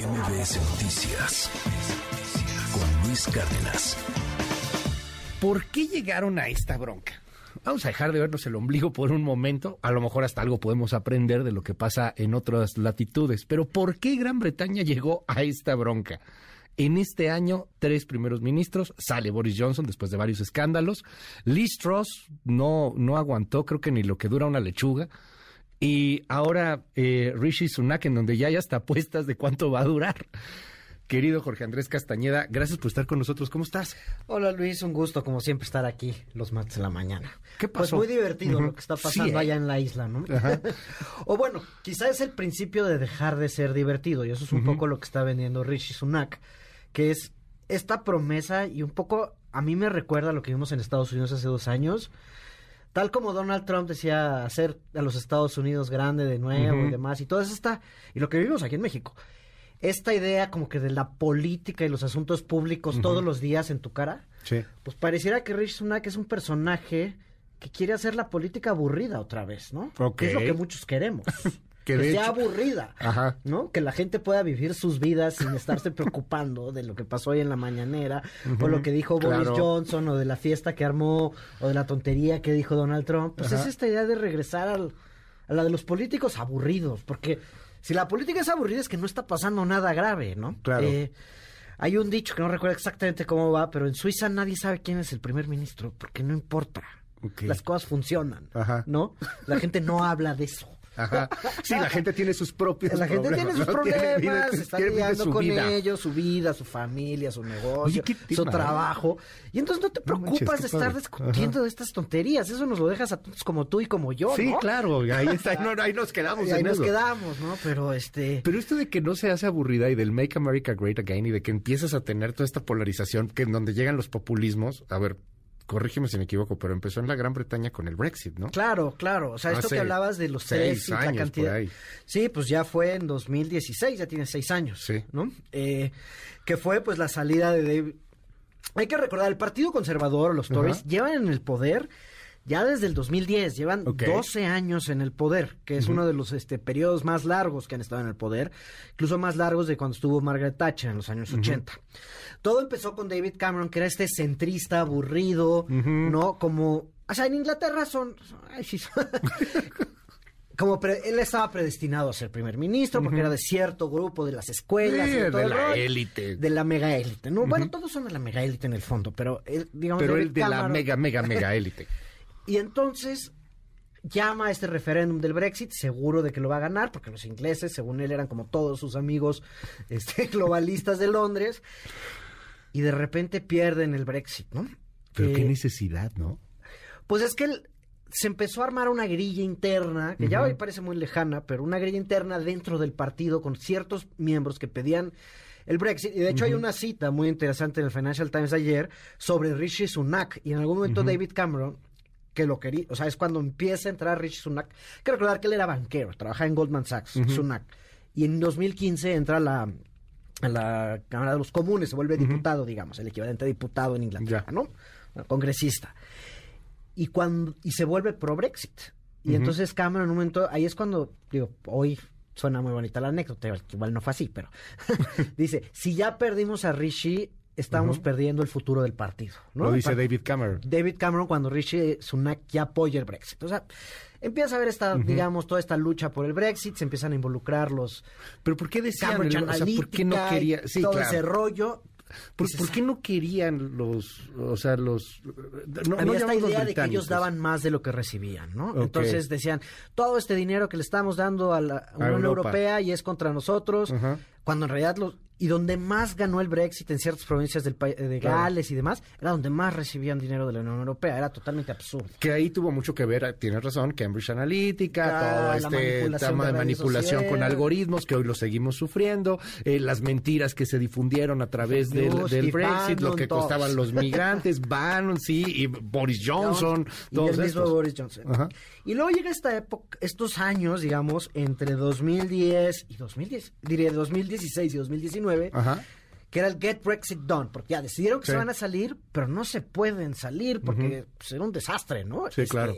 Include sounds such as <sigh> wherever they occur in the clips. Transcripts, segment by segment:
MBS Noticias con Luis Cárdenas. ¿Por qué llegaron a esta bronca? Vamos a dejar de vernos el ombligo por un momento. A lo mejor hasta algo podemos aprender de lo que pasa en otras latitudes. Pero ¿por qué Gran Bretaña llegó a esta bronca? En este año, tres primeros ministros, sale Boris Johnson después de varios escándalos. Liz Truss no, no aguantó, creo que ni lo que dura una lechuga. Y ahora eh, Rishi Sunak, en donde ya hay hasta apuestas de cuánto va a durar. Querido Jorge Andrés Castañeda, gracias por estar con nosotros. ¿Cómo estás? Hola Luis, un gusto como siempre estar aquí los martes de la mañana. ¿Qué pasó? Pues muy divertido lo que está pasando Sí, ¿eh? allá en la isla, ¿no? <laughs> o bueno, quizá es el principio de dejar de ser divertido y eso es un poco lo que está vendiendo Rishi Sunak, que es esta promesa y un poco a mí me recuerda lo que vimos en Estados Unidos hace dos años. Tal como Donald Trump decía hacer a los Estados Unidos grande de nuevo y demás, y todo eso está, y lo que vivimos aquí en México. Esta idea como que de la política y los asuntos públicos todos los días en tu cara, Sí. pues pareciera que Rishi Sunak es un personaje que quiere hacer la política aburrida otra vez, ¿no? Ok. Que es lo que muchos queremos. <laughs> Que sea hecho- aburrida, Ajá. ¿no? Que la gente pueda vivir sus vidas sin estarse <laughs> preocupando de lo que pasó hoy en la mañanera, o lo que dijo Boris claro. Johnson, o de la fiesta que armó, o de la tontería que dijo Donald Trump. Pues Ajá. es esta idea de regresar al- a la de los políticos aburridos, porque si la política es aburrida es que no está pasando nada grave, ¿no? Claro. Eh, hay un dicho que no recuerdo exactamente cómo va, pero en Suiza nadie sabe quién es el primer ministro, porque no importa. Las cosas funcionan, Ajá. ¿no? La gente no habla de eso. Ajá. Sí, la gente tiene sus propios La gente problemas. tiene sus ¿no? Tiene problemas, está lidiando con vida. ellos, su vida, su familia, su negocio, Oye, su trabajo. Y entonces no te No manches, preocupas de estar padre. discutiendo de estas tonterías. Eso nos lo dejas a todos como tú y como yo, Sí, ¿no? claro, ahí, está, <laughs> ahí nos quedamos. Y ahí en nos eso. quedamos, ¿no? Pero este... Pero esto de que no se hace aburrida y del Make America Great Again y de que empiezas a tener toda esta polarización que en donde llegan los populismos, a ver, corrígeme si me equivoco, pero empezó en la Gran Bretaña con el Brexit, ¿no? Claro, claro. O sea, esto que hablabas de los seis tres y la cantidad. por ahí. Sí, pues ya fue en 2016, ya tiene seis años. Sí. ¿No? Eh, que fue pues la salida de David. Hay que recordar, el Partido Conservador, los Tories, llevan en el poder ya desde el 2010, llevan Ok. 12 años en el poder, que es uno de los este, periodos más largos que han estado en el poder, incluso más largos de cuando estuvo Margaret Thatcher en los años 80. Todo empezó con David Cameron, que era este centrista aburrido, ¿no? Como, o sea, en Inglaterra son, ay, sí, son- <laughs> como pre- él estaba predestinado a ser primer ministro porque era de cierto grupo de las escuelas, Sí, y todo de la élite. de la mega élite. No, bueno, todos son de la mega élite en el fondo, pero él, digamos, Pero el de la mega, mega, mega élite. <laughs> y entonces llama a este referéndum del Brexit, seguro de que lo va a ganar, porque los ingleses, según él, eran como todos sus amigos <laughs> este, globalistas de Londres, y de repente pierden el Brexit, ¿no? Pero qué Eh, necesidad, ¿no? pues es que él- se empezó a armar una grilla interna, que ya hoy parece muy lejana, pero una grilla interna dentro del partido con ciertos miembros que pedían el Brexit. Y de hecho hay una cita muy interesante en el Financial Times ayer sobre Rishi Sunak. Y en algún momento David Cameron, que lo quería, o sea, es cuando empieza a entrar Rishi Sunak. Hay que recordar que él era banquero, trabajaba en Goldman Sachs, Sunak. Y en 2015 entra a la, a la Cámara de los Comunes, se vuelve diputado, digamos, el equivalente a diputado en Inglaterra, Ya. ¿no? Congresista y cuando y se vuelve pro Brexit. Y entonces Cameron en un momento, ahí es cuando, digo, hoy suena muy bonita la anécdota, igual- igual no fue así, pero <laughs> dice, si ya perdimos a Rishi, estamos perdiendo el futuro del partido. ¿no? Lo dice David Cameron. David Cameron cuando Rishi Sunak ya apoya el Brexit. O sea, empieza a haber esta, digamos, toda esta lucha por el Brexit, se empiezan a involucrar los Pero ¿por qué decían? O sea, ¿por qué no quería? Sí, todo claro. ese rollo. ¿Por, qué no querían los, o sea, los... No, Había no esta idea de que ellos daban más de lo que recibían, ¿no? Entonces decían, todo este dinero que le estamos dando a la Unión. Europea y es contra nosotros, Ajá. Cuando en realidad los... Y donde más ganó el Brexit en ciertas provincias del país, de Claro. Gales y demás, era donde más recibían dinero de la Unión Europea. Era totalmente absurdo. Que ahí tuvo mucho que ver, tienes razón, Cambridge Analytica, Ah, todo este tema de manipulación con algoritmos que hoy lo seguimos sufriendo, eh, las mentiras que se difundieron a través del, del y Brexit, lo que todos. costaban los migrantes, <laughs> Bannon, sí, y Boris Johnson, y todos el mismo. Boris Johnson. Ajá. Y luego llega esta época, estos años, digamos, entre 2010 y 2010, diría 2016 y 2019, Ajá. que era el Get Brexit Done, porque ya decidieron que Sí. se van a salir, pero no se pueden salir porque pues, era un desastre, ¿no? Sí, claro.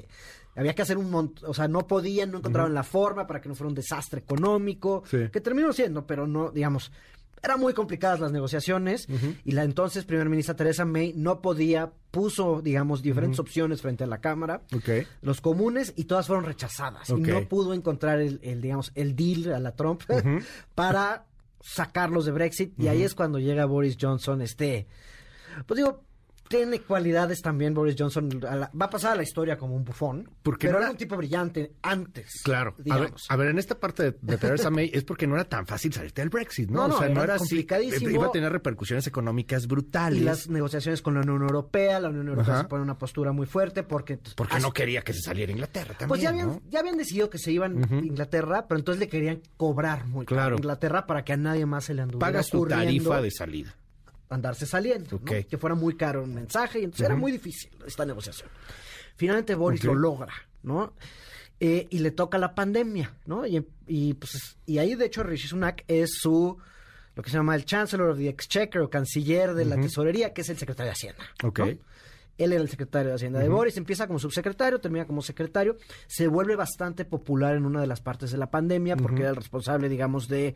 había que hacer un montón, o sea, no podían, no encontraban la forma para que no fuera un desastre económico, Sí. que terminó siendo, pero no, digamos, eran muy complicadas las negociaciones y la entonces primera ministra Teresa May no podía, puso, digamos, diferentes opciones frente a la Cámara, los comunes, y todas fueron rechazadas. Y no pudo encontrar el, el, digamos, el deal a la Trump <laughs> para sacarlos de Brexit. Y ahí es cuando llega Boris Johnson, este, pues digo, tiene cualidades también Boris Johnson. a la- va a pasar a la historia como un bufón. Porque pero no era era- un tipo brillante antes. Claro. A ver, a ver, en esta parte de, de Theresa May es porque no era tan fácil salirte del Brexit, ¿no? No, no, o sea, no era así. complicadísimo. Iba a tener repercusiones económicas brutales. y las negociaciones con la Unión Europea, la Unión Europea Ajá. se pone una postura muy fuerte porque... pues, Porque no quería que se saliera Inglaterra también. Pues ya habían, ¿no? ya habían decidido que se iban a Inglaterra, pero entonces le querían cobrar muy Claro. a Inglaterra para que a nadie más se le anduviera Pagas tu ocurriendo tarifa de salida. Andarse saliendo, que fuera muy caro un mensaje, y entonces era muy difícil esta negociación. Finalmente Boris lo logra, ¿no? Eh, y le toca la pandemia, ¿no? Y, y, pues, y ahí, de hecho, Rishi Sunak es su, lo que se llama el Chancellor of the Exchequer o canciller de la tesorería, que es el secretario de Hacienda. Ok. ¿no? Él era el secretario de Hacienda de Boris, empieza como subsecretario, termina como secretario, se vuelve bastante popular en una de las partes de la pandemia porque era el responsable, digamos, de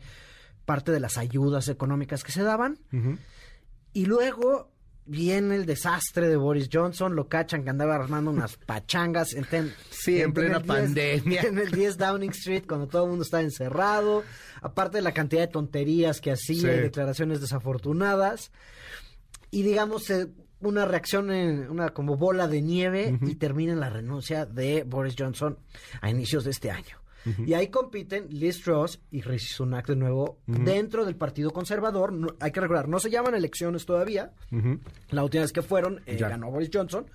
parte de las ayudas económicas que se daban. Y luego viene el desastre de Boris Johnson, lo cachan que andaba armando unas pachangas en, ten- Sí, en plena el 10 pandemia. En el 10 Downing Street, cuando todo el mundo estaba encerrado, aparte de la cantidad de tonterías que hacía, Sí. y declaraciones desafortunadas, y digamos, eh, una reacción, en, una como bola de nieve, y termina en la renuncia de Boris Johnson a inicios de este año. Y ahí compiten Liz Truss y Rishi Sunak de nuevo dentro del Partido Conservador. No- hay que recordar, no se llaman elecciones todavía. La última vez que fueron, eh, ganó Boris Johnson.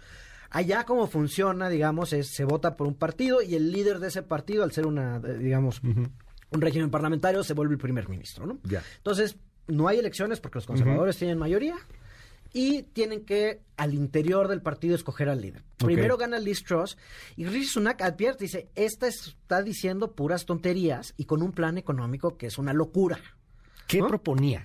Allá como funciona, digamos, es se vota por un partido y el líder de ese partido, al ser una, eh, digamos, un régimen parlamentario, se vuelve el primer ministro, ¿no? Ya. Entonces, no hay elecciones porque los conservadores tienen mayoría y tienen que al interior del partido escoger al líder. Primero gana Liz Truss y Rishi Sunak advierte, dice, esta está diciendo puras tonterías y con un plan económico que es una locura. ¿Qué ¿No? proponía?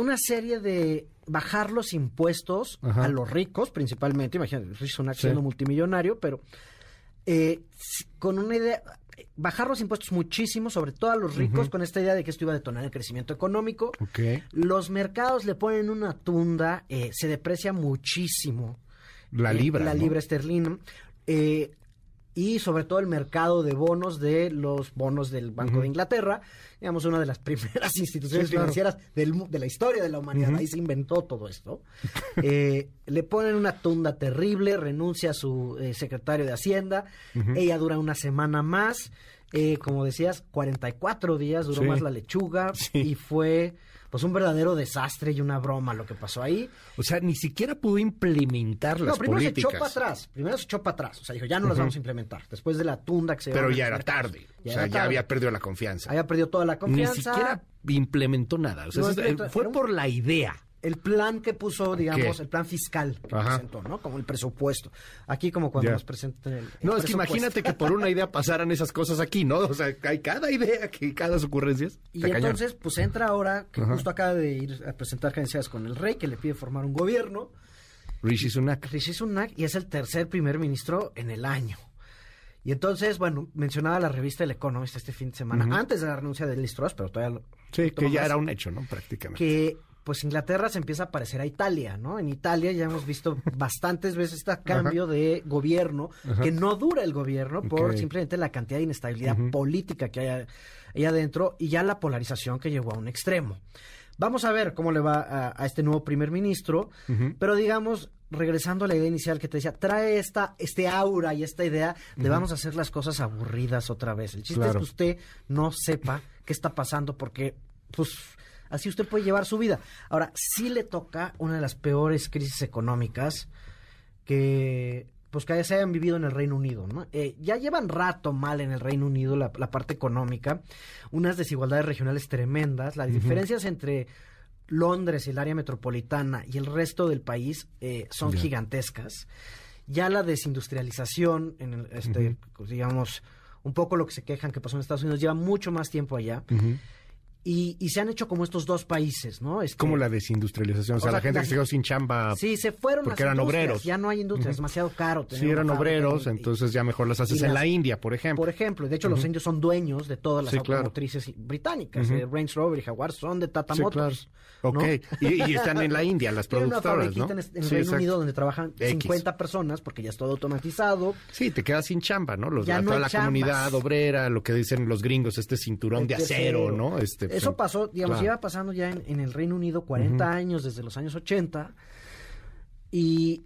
Una serie de bajar los impuestos Ajá. a los ricos, principalmente, imagínate, Rishi Sunak Sí. siendo multimillonario, pero eh, con una idea, bajar los impuestos muchísimo, sobre todo a los ricos, con esta idea de que esto iba a detonar el crecimiento económico. Los mercados le ponen una tunda, eh, se deprecia muchísimo. La eh, libra. La ¿no? libra esterlina. eh, y sobre todo el mercado de bonos de los bonos del Banco de Inglaterra, digamos, una de las <laughs> primeras instituciones Sí, claro. financieras del de la historia de la humanidad. Ahí se inventó todo esto. <laughs> Eh, le ponen una tunda terrible, renuncia a su eh, secretario de Hacienda, ella dura una semana más. eh, como decías, 44 días duró Sí. más la lechuga <laughs> Sí. y fue pues un verdadero desastre y una broma lo que pasó ahí. O sea, ni siquiera pudo implementar las no, primero políticas. se echó para atrás. Primero se echó para atrás. O sea, dijo, ya no las vamos a implementar. Después de la tunda que se Pero ya era tarde. Ya o sea, ya había perdido la confianza. Había perdido toda la confianza. Ni siquiera implementó nada. O sea, No fue por la idea. El plan que puso, digamos, ¿Qué? el plan fiscal que Ajá. presentó, ¿no? Como el presupuesto. Aquí como cuando Ya. nos presentan el, el No, es que imagínate que por una idea pasaran esas cosas aquí, ¿no? O sea, hay cada idea, que cada ocurrencia. Y entonces, pues entra ahora, que Ajá. justo acaba de ir a presentar credenciales con el rey, que le pide formar un gobierno, Rishi Sunak. Rishi Sunak, y es el tercer primer ministro en el año. Y entonces, bueno, mencionaba la revista El Economist este fin de semana, antes de la renuncia de Liz Truss, pero todavía... lo- Sí, que ya era un hecho, ¿no? Prácticamente. que pues Inglaterra se empieza a parecer a Italia, ¿no? En Italia ya hemos visto <laughs> bastantes veces este cambio de gobierno, que no dura el gobierno por simplemente la cantidad de inestabilidad política que hay ahí adentro y ya la polarización que llegó a un extremo. Vamos a ver cómo le va a, a este nuevo primer ministro, pero digamos, regresando a la idea inicial que te decía, trae esta, este aura y esta idea de vamos a hacer las cosas aburridas otra vez. El chiste es que usted no sepa qué está pasando porque, pues, así usted puede llevar su vida. Ahora, sí le toca una de las peores crisis económicas que pues que se hayan vivido en el Reino Unido, ¿no? Eh, ya llevan rato mal en el Reino Unido la, la parte económica, unas desigualdades regionales tremendas, las diferencias entre Londres y el área metropolitana y el resto del país eh, son gigantescas. Ya la desindustrialización, en el, este, digamos, un poco lo que se quejan que pasó en Estados Unidos, lleva mucho más tiempo allá. Y, y se han hecho como estos dos países, ¿no? Este, Como la desindustrialización. O sea, O sea, la gente la- que se quedó sin chamba. Sí, se fueron Porque las eran obreros. Ya no hay industria, es demasiado caro. tener Sí, eran obreros, entonces ya mejor las haces y en las- la India, por ejemplo. Por ejemplo, de hecho los indios son dueños de todas las Sí, claro. automotrices británicas. eh, Range Rover y Jaguar son de Tata Sí, Motors. claro. ¿no? Ok, y, y están en la <laughs> India las productoras, ¿no? en, en Sí, Reino exacto. Unido donde trabajan X. 50 personas porque ya es todo automatizado. Sí, te quedas sin chamba, ¿no? Los, Ya no toda la chambas. comunidad obrera, lo que dicen los gringos, este cinturón de acero. ¿no? Este, Eso pasó, digamos, claro. lleva pasando ya en, en el Reino Unido 40 años, desde los años 80. Y,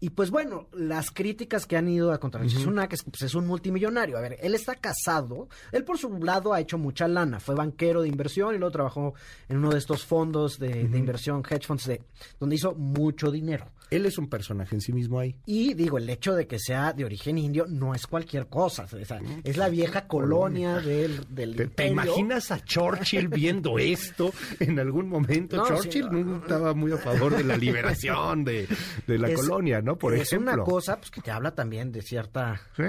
y pues bueno, las críticas que han ido a contra Rishi Sunak es pues, es un multimillonario. A ver, él está casado. Él por su lado ha hecho mucha lana. Fue banquero de inversión y luego trabajó en uno de estos fondos de, de inversión, hedge funds, de, donde hizo mucho dinero. Él es un personaje en sí mismo ahí. Y digo, el hecho de que sea de origen indio no es cualquier cosa. O sea, es la vieja colonia del, del ¿Te, imaginas a Churchill viendo <laughs> esto en algún momento? No, sí, Churchill no. no estaba muy a favor de la liberación de, de la Es- colonia, ¿no? Por es ejemplo. una cosa pues, que te habla también de cierta Sí.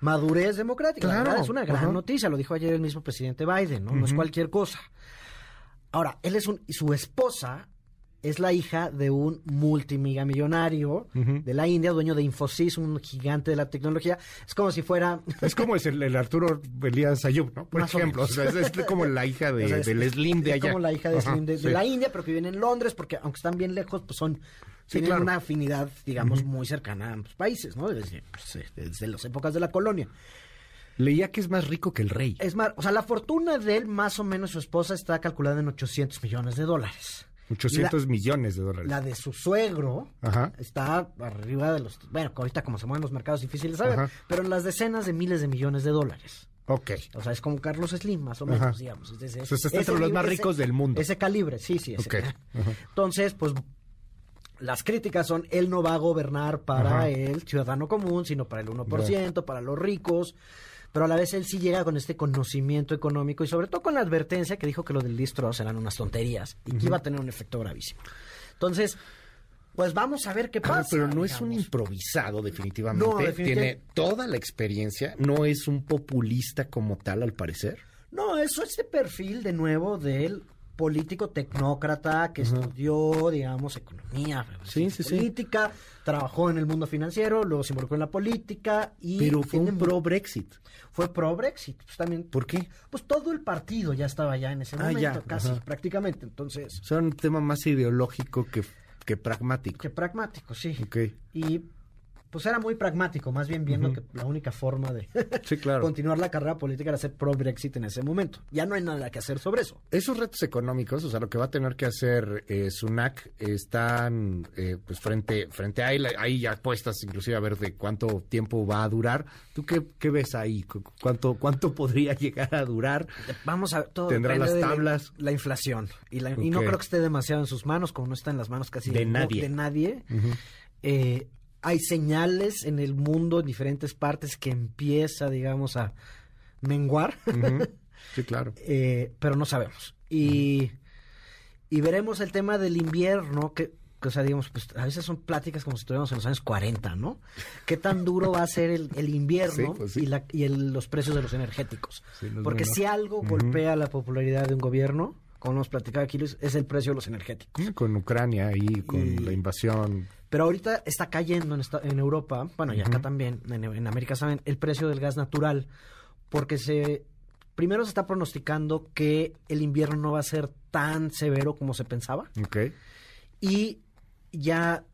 madurez democrática. La Claro, es una gran noticia, lo dijo ayer el mismo presidente Biden, ¿no? No es cualquier cosa. Ahora, él es un, su esposa es la hija de un multimillonario de la India, dueño de Infosys, un gigante de la tecnología. Es como si fuera Es como es el, el Arturo Elías Ayub, ¿no? Por Más ejemplo. O menos. sea, es, es como la hija de, O sea, es- del Slim de es allá. como la hija de Ajá, Slim de, la India, pero que vive en Londres, porque aunque están bien lejos, pues son Sí, tienen claro. una afinidad, digamos, muy cercana a ambos países, ¿no? Desde, pues, eh, desde las épocas de la colonia. Leía que es más rico que el rey. Es más, o sea, la fortuna de él, más o menos, su esposa está calculada en 800 millones de dólares. 800 millones de dólares. La de su suegro Ajá. está arriba de los, bueno, ahorita como se mueven los mercados difíciles saber, Ajá. pero en las decenas de miles de millones de dólares. Ok. O sea, es como Carlos Slim, más o menos, Ajá. digamos. Es de ese- O sea, está ese entre los más ese- ricos del mundo. Ese calibre, sí, sí. ese. Ok. Ajá. Entonces, pues, las críticas son, él no va a gobernar para Ajá. el ciudadano común, sino para el 1%, para los ricos. Pero a la vez él sí llega con este conocimiento económico y sobre todo con la advertencia que dijo que lo del distro eran unas tonterías y que iba a tener un efecto gravísimo. Entonces, pues vamos a ver qué pasa. pero no es un improvisado, definitivamente. No, definitivamente. Tiene toda la experiencia. No es un populista como tal, al parecer. No, eso es este perfil de nuevo del político tecnócrata que estudió, digamos, economía, Sí, sí, sí. política, trabajó en el mundo financiero, luego se involucró en la política y Pero fue un mu- pro Brexit. fue pro Brexit, pues también ¿Por qué? pues todo el partido ya estaba ya en ese Ah, momento, ya, casi ajá. prácticamente, entonces O sea, un tema más ideológico que, que pragmático. que pragmático, sí. Ok. Y pues era muy pragmático, más bien viendo que la única forma de Sí, claro. <laughs> continuar la carrera política era ser pro Brexit en ese momento. Ya no hay nada que hacer sobre eso. Esos retos económicos, o sea, lo que va a tener que hacer eh, Sunak, están eh, pues frente, frente a él. Hay apuestas inclusive a ver de cuánto tiempo va a durar. ¿Tú qué, qué ves ahí? ¿Cu- ¿Cuánto, ¿Cuánto podría <laughs> llegar a durar? Vamos a ver, todo Tendrá las de la- tablas. La, inflación. Y, la- y no creo que esté demasiado en sus manos, como no está en las manos casi De nadie. de nadie. Eh, hay señales en el mundo, en diferentes partes, que empieza, digamos, a menguar. <laughs> Sí, claro. eh, pero no sabemos. Y, y veremos el tema del invierno, que, que, o sea, digamos, pues a veces son pláticas como si estuviéramos en los años 40, ¿no? ¿Qué tan duro va a ser el, el invierno <laughs> Sí, pues sí. y, la- y el- los precios de los energéticos? Sí, no es Porque si algo golpea la popularidad de un gobierno, como hemos platicado aquí, Luis, es el precio de los energéticos. Con Ucrania y con Y- la invasión. Pero ahorita está cayendo en, esta- en Europa, bueno, y acá también, en, en América saben, el precio del gas natural, porque se primero se está pronosticando que el invierno no va a ser tan severo como se pensaba Ok. y ya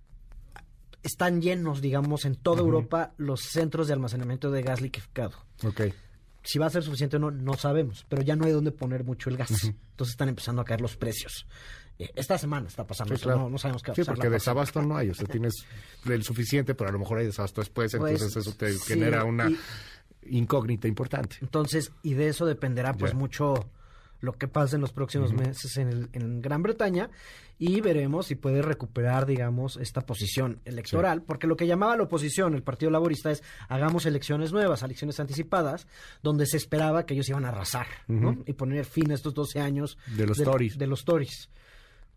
están llenos, digamos, en toda Europa los centros de almacenamiento de gas liqueficado. Ok. Si va a ser suficiente o no, no sabemos, pero ya no hay dónde poner mucho el gas. Entonces están empezando a caer los precios. Eh, esta semana está pasando Sí, eso, claro. no, no sabemos qué va a Sí, porque desabasto no hay. O sea, tienes el suficiente, pero a lo mejor hay desabasto después. Pues, entonces eso te sí, genera una y- incógnita importante. Entonces, y de eso dependerá pues Ya. mucho lo que pase en los próximos meses en, el- en Gran Bretaña y veremos si puede recuperar, digamos, esta posición electoral, porque lo que llamaba la oposición, el Partido Laborista, es hagamos elecciones nuevas, elecciones anticipadas, donde se esperaba que ellos iban a arrasar ¿no? y poner fin a estos 12 años De los Tories. De los Tories.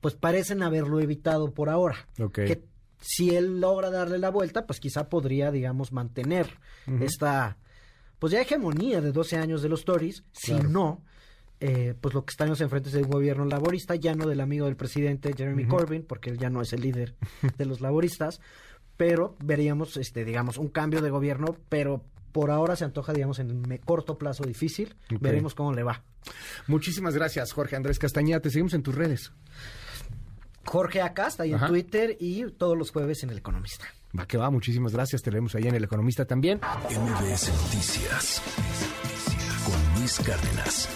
Pues parecen haberlo evitado por ahora. Ok. Que si él logra darle la vuelta, pues quizá podría, digamos, mantener esta, pues ya hegemonía de 12 años de los Tories. Si no, eh, pues lo que estamos enfrente es de un gobierno laborista, ya no del amigo del presidente Jeremy Corbyn, porque él ya no es el líder de los laboristas, pero veríamos, este, digamos, un cambio de gobierno, pero por ahora se antoja, digamos, en me- corto plazo difícil. Veremos cómo le va. Muchísimas gracias, Jorge Andrés Castañeda. Te seguimos en tus redes. Jorge Acasta ahí Ajá. en Twitter y todos los jueves en El Economista. Va que va, muchísimas gracias. Te leemos ahí en El Economista también. MBS Noticias con Luis Cárdenas.